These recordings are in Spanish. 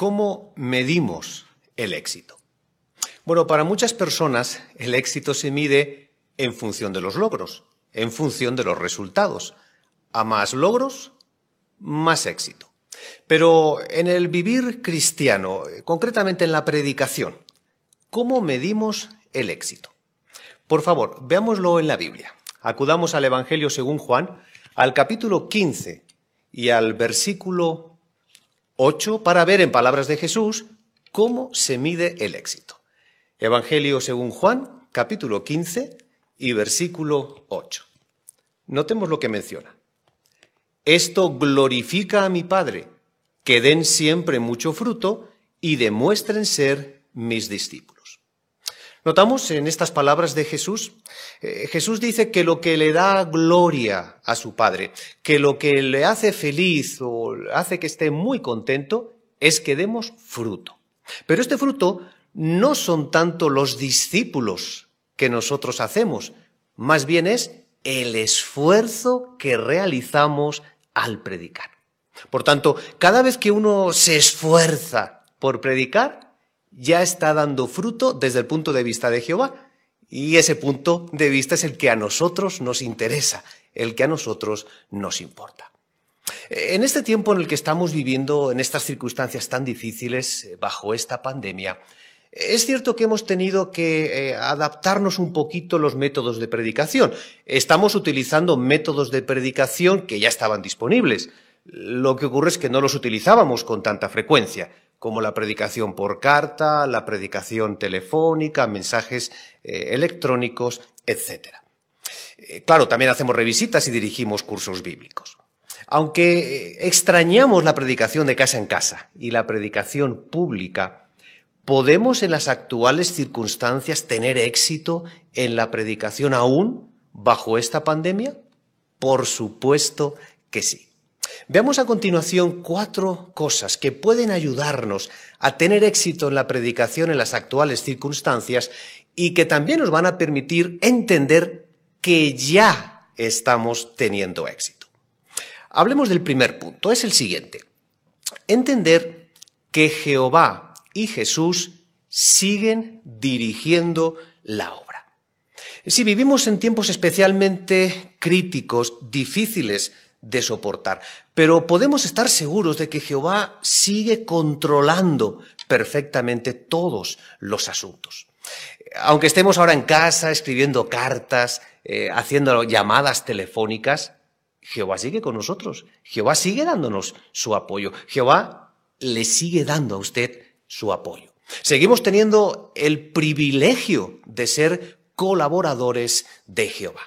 ¿Cómo medimos el éxito? Bueno, para muchas personas el éxito se mide en función de los logros, en función de los resultados. A más logros, más éxito. Pero en el vivir cristiano, concretamente en la predicación, ¿cómo medimos el éxito? Por favor, veámoslo en la Biblia. Acudamos al Evangelio según Juan, al capítulo 15 y al versículo 8 para ver en palabras de Jesús cómo se mide el éxito. Evangelio según Juan, capítulo 15 y versículo 8. Notemos lo que menciona. Esto glorifica a mi Padre, que den siempre mucho fruto y demuestren ser mis discípulos. Notamos en estas palabras de Jesús, eh, Jesús dice que lo que le da gloria a su Padre, que lo que le hace feliz o hace que esté muy contento, es que demos fruto. Pero este fruto no son tanto los discípulos que nosotros hacemos, más bien es el esfuerzo que realizamos al predicar. Por tanto, cada vez que uno se esfuerza por predicar, ya está dando fruto desde el punto de vista de Jehová. Y ese punto de vista es el que a nosotros nos interesa, el que a nosotros nos importa. En este tiempo en el que estamos viviendo, en estas circunstancias tan difíciles, eh, bajo esta pandemia, es cierto que hemos tenido que eh, adaptarnos un poquito los métodos de predicación. Estamos utilizando métodos de predicación que ya estaban disponibles. Lo que ocurre es que no los utilizábamos con tanta frecuencia como la predicación por carta, la predicación telefónica, mensajes eh, electrónicos, etc. Eh, claro, también hacemos revisitas y dirigimos cursos bíblicos. Aunque eh, extrañamos la predicación de casa en casa y la predicación pública, ¿podemos en las actuales circunstancias tener éxito en la predicación aún bajo esta pandemia? Por supuesto que sí. Veamos a continuación cuatro cosas que pueden ayudarnos a tener éxito en la predicación en las actuales circunstancias y que también nos van a permitir entender que ya estamos teniendo éxito. Hablemos del primer punto, es el siguiente. Entender que Jehová y Jesús siguen dirigiendo la obra. Si vivimos en tiempos especialmente críticos, difíciles de soportar. Pero podemos estar seguros de que Jehová sigue controlando perfectamente todos los asuntos. Aunque estemos ahora en casa escribiendo cartas, eh, haciendo llamadas telefónicas, Jehová sigue con nosotros. Jehová sigue dándonos su apoyo. Jehová le sigue dando a usted su apoyo. Seguimos teniendo el privilegio de ser colaboradores de Jehová.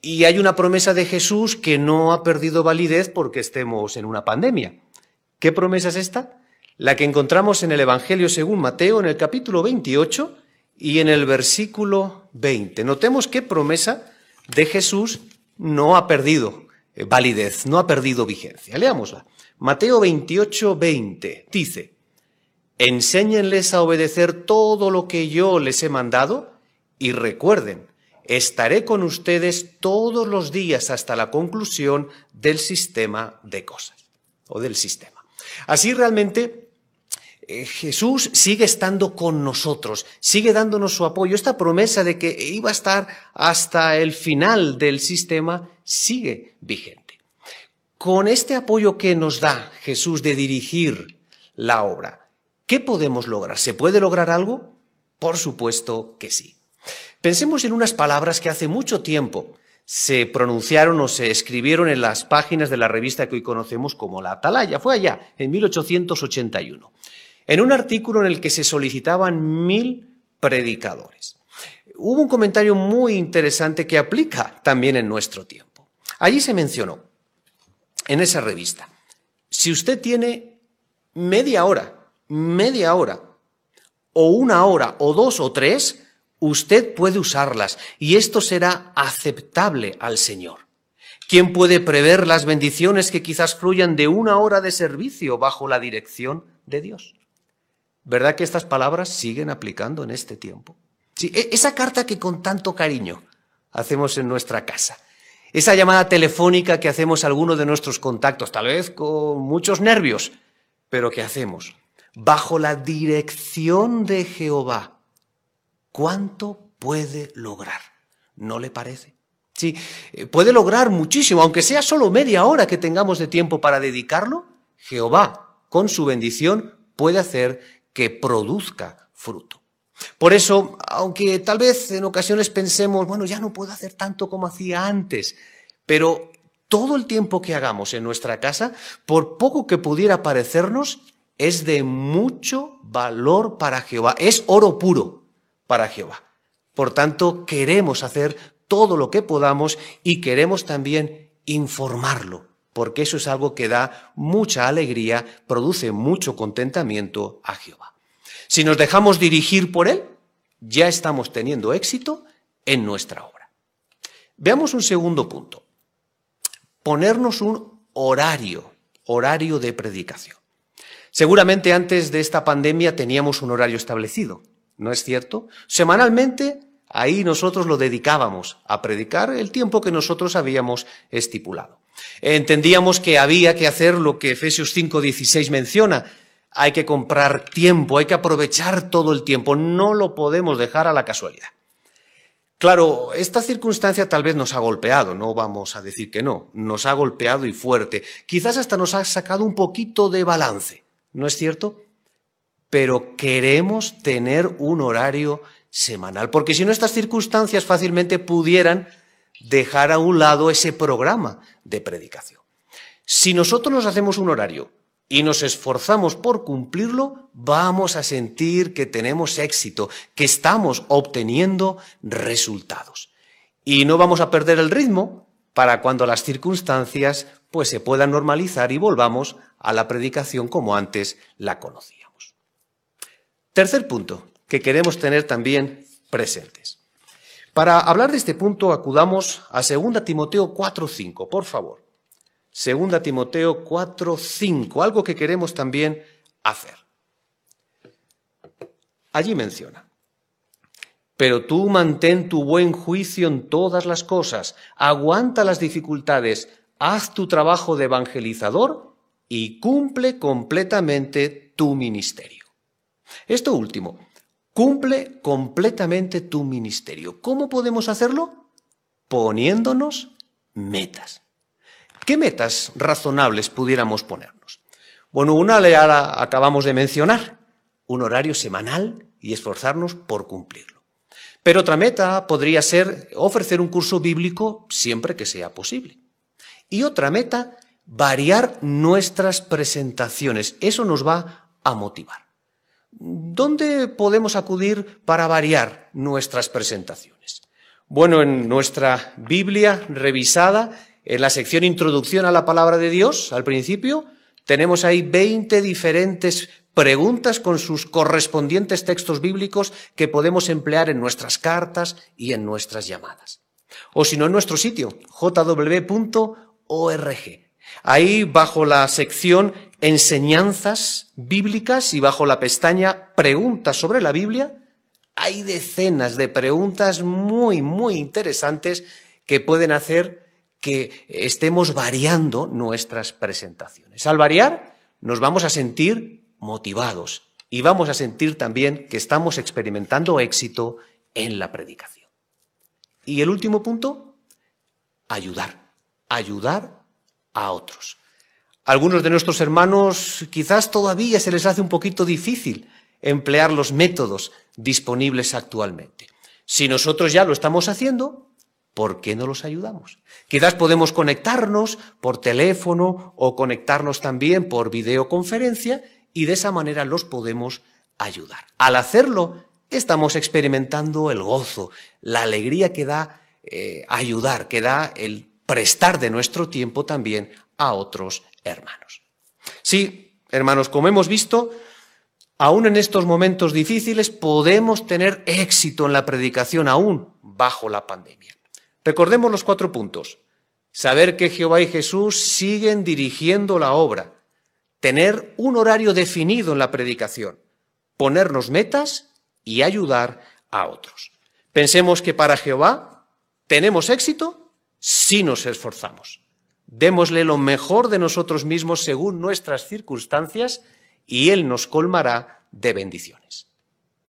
Y hay una promesa de Jesús que no ha perdido validez porque estemos en una pandemia. ¿Qué promesa es esta? La que encontramos en el Evangelio según Mateo en el capítulo 28 y en el versículo 20. Notemos qué promesa de Jesús no ha perdido eh, validez, no ha perdido vigencia. Leámosla. Mateo 28, 20 dice, enséñenles a obedecer todo lo que yo les he mandado y recuerden estaré con ustedes todos los días hasta la conclusión del sistema de cosas o del sistema. Así realmente eh, Jesús sigue estando con nosotros, sigue dándonos su apoyo. Esta promesa de que iba a estar hasta el final del sistema sigue vigente. Con este apoyo que nos da Jesús de dirigir la obra, ¿qué podemos lograr? ¿Se puede lograr algo? Por supuesto que sí. Pensemos en unas palabras que hace mucho tiempo se pronunciaron o se escribieron en las páginas de la revista que hoy conocemos como La Atalaya. Fue allá, en 1881, en un artículo en el que se solicitaban mil predicadores. Hubo un comentario muy interesante que aplica también en nuestro tiempo. Allí se mencionó, en esa revista, si usted tiene media hora, media hora, o una hora, o dos o tres, usted puede usarlas y esto será aceptable al Señor. ¿Quién puede prever las bendiciones que quizás fluyan de una hora de servicio bajo la dirección de Dios? ¿Verdad que estas palabras siguen aplicando en este tiempo? Sí, e-, esa carta que con tanto cariño hacemos en nuestra casa, esa llamada telefónica que hacemos a alguno de nuestros contactos, tal vez con muchos nervios, pero que hacemos. bajo la dirección de Jehová, ¿cuánto puede lograr? ¿No le parece? Sí, eh, puede lograr muchísimo, aunque sea solo media hora que tengamos de tiempo para dedicarlo. Jehová, con su bendición, puede hacer que produzca fruto. Por eso, aunque tal vez en ocasiones pensemos, bueno, ya no puedo hacer tanto como hacía antes, pero todo el tiempo que hagamos en nuestra casa, por poco que pudiera parecernos, es de mucho valor para Jehová, es oro puro para Jehová. Por tanto, queremos hacer todo lo que podamos y queremos también informarlo, porque eso es algo que da mucha alegría, produce mucho contentamiento a Jehová. Si nos dejamos dirigir por Él, ya estamos teniendo éxito en nuestra obra. Veamos un segundo punto. Ponernos un horario, horario de predicación. Seguramente antes de esta pandemia teníamos un horario establecido, ¿no es cierto? Semanalmente ahí nosotros lo dedicábamos a predicar el tiempo que nosotros habíamos estipulado. Entendíamos que había que hacer lo que Efesios 5:16 menciona, hay que comprar tiempo, hay que aprovechar todo el tiempo, no lo podemos dejar a la casualidad. Claro, esta circunstancia tal vez nos ha golpeado, no vamos a decir que no, nos ha golpeado y fuerte, quizás hasta nos ha sacado un poquito de balance. ¿no es cierto? Pero queremos tener un horario semanal, porque si no estas circunstancias fácilmente pudieran dejar a un lado ese programa de predicación. Si nosotros nos hacemos un horario y nos esforzamos por cumplirlo, vamos a sentir que tenemos éxito, que estamos obteniendo resultados. Y no vamos a perder el ritmo para cuando las circunstancias pues se puedan normalizar y volvamos a la predicación como antes la conocíamos. Tercer punto que queremos tener también presentes. Para hablar de este punto acudamos a 2 Timoteo 4.5, por favor. 2 Timoteo 4.5, algo que queremos también hacer. Allí menciona, pero tú mantén tu buen juicio en todas las cosas, aguanta las dificultades, haz tu trabajo de evangelizador y cumple completamente tu ministerio. Esto último, cumple completamente tu ministerio. ¿Cómo podemos hacerlo? Poniéndonos metas. ¿Qué metas razonables pudiéramos ponernos? Bueno, una le acabamos de mencionar, un horario semanal y esforzarnos por cumplirlo. Pero otra meta podría ser ofrecer un curso bíblico siempre que sea posible. Y otra meta, variar nuestras presentaciones. Eso nos va a motivar. ¿Dónde podemos acudir para variar nuestras presentaciones? Bueno, en nuestra Biblia revisada, en la sección Introducción a la Palabra de Dios, al principio, tenemos ahí 20 diferentes preguntas con sus correspondientes textos bíblicos que podemos emplear en nuestras cartas y en nuestras llamadas. O si no, en nuestro sitio, jw org. Ahí, bajo la sección Enseñanzas bíblicas y bajo la pestaña Preguntas sobre la Biblia, hay decenas de preguntas muy, muy interesantes que pueden hacer que estemos variando nuestras presentaciones. Al variar, nos vamos a sentir motivados y vamos a sentir también que estamos experimentando éxito en la predicación. Y el último punto, ayudar ayudar a otros. Algunos de nuestros hermanos quizás todavía se les hace un poquito difícil emplear los métodos disponibles actualmente. Si nosotros ya lo estamos haciendo, ¿por qué no los ayudamos? Quizás podemos conectarnos por teléfono o conectarnos también por videoconferencia y de esa manera los podemos ayudar. Al hacerlo, estamos experimentando el gozo, la alegría que da eh, ayudar, que da el prestar de nuestro tiempo también a otros hermanos. Sí, hermanos, como hemos visto, aún en estos momentos difíciles podemos tener éxito en la predicación aún bajo la pandemia. Recordemos los cuatro puntos. Saber que Jehová y Jesús siguen dirigiendo la obra. Tener un horario definido en la predicación. Ponernos metas y ayudar a otros. Pensemos que para Jehová tenemos éxito si nos esforzamos. Démosle lo mejor de nosotros mismos según nuestras circunstancias y Él nos colmará de bendiciones.